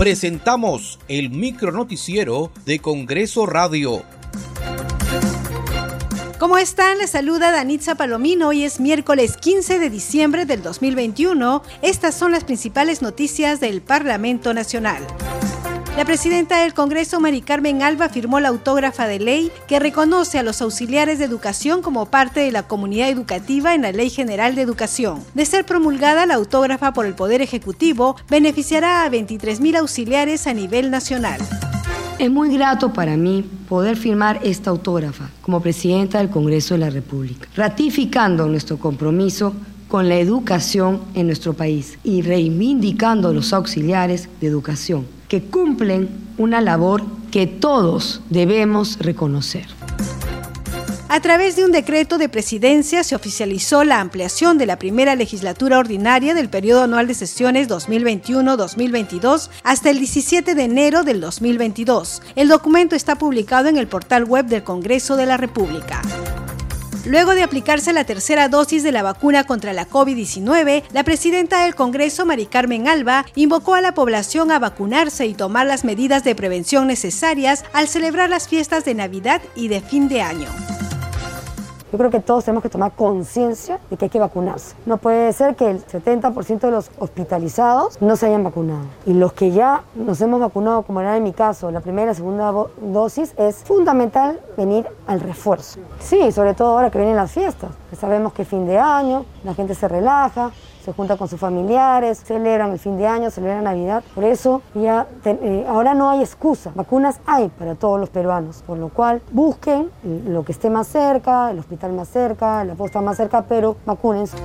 presentamos el micronoticiero de Congreso Radio. ¿Cómo están? Les saluda Danitza Palomino. Hoy es miércoles 15 de diciembre del 2021. Estas son las principales noticias del Parlamento Nacional. La presidenta del Congreso, Mari Carmen Alba, firmó la autógrafa de ley que reconoce a los auxiliares de educación como parte de la comunidad educativa en la Ley General de Educación. De ser promulgada, la autógrafa por el Poder Ejecutivo beneficiará a 23.000 auxiliares a nivel nacional. Es muy grato para mí poder firmar esta autógrafa como presidenta del Congreso de la República, ratificando nuestro compromiso con la educación en nuestro país y reivindicando a los auxiliares de educación que cumplen una labor que todos debemos reconocer. A través de un decreto de presidencia se oficializó la ampliación de la primera legislatura ordinaria del periodo anual de sesiones 2021-2022 hasta el 17 de enero del 2022. El documento está publicado en el portal web del Congreso de la República. Luego de aplicarse la tercera dosis de la vacuna contra la COVID-19, la presidenta del Congreso, Mari Carmen Alba, invocó a la población a vacunarse y tomar las medidas de prevención necesarias al celebrar las fiestas de Navidad y de fin de año. Yo creo que todos tenemos que tomar conciencia de que hay que vacunarse. No puede ser que el 70% de los hospitalizados no se hayan vacunado. Y los que ya nos hemos vacunado, como era en mi caso, la primera y segunda dosis, es fundamental venir al refuerzo. Sí, sobre todo ahora que vienen las fiestas. Sabemos que fin de año, la gente se relaja, se junta con sus familiares, celebran el fin de año, celebran Navidad. Por eso ya eh, ahora no hay excusa. Vacunas hay para todos los peruanos, por lo cual busquen lo que esté más cerca, el hospital más cerca, la posta más cerca, pero vacúnense.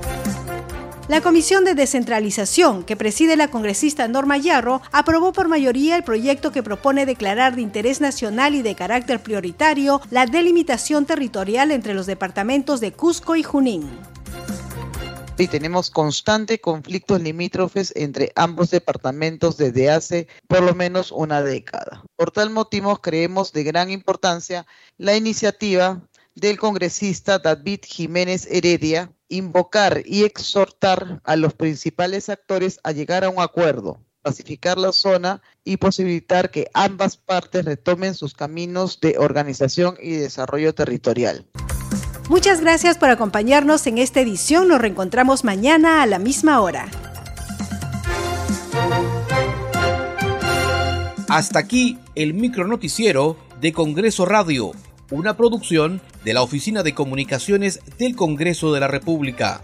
La Comisión de Descentralización, que preside la congresista Norma Yarro, aprobó por mayoría el proyecto que propone declarar de interés nacional y de carácter prioritario la delimitación territorial entre los departamentos de Cusco y Junín y tenemos constantes conflictos limítrofes entre ambos departamentos desde hace por lo menos una década. Por tal motivo, creemos de gran importancia la iniciativa del congresista David Jiménez Heredia invocar y exhortar a los principales actores a llegar a un acuerdo, pacificar la zona y posibilitar que ambas partes retomen sus caminos de organización y desarrollo territorial. Muchas gracias por acompañarnos en esta edición. Nos reencontramos mañana a la misma hora. Hasta aquí el micronoticiero de Congreso Radio, una producción de la Oficina de Comunicaciones del Congreso de la República.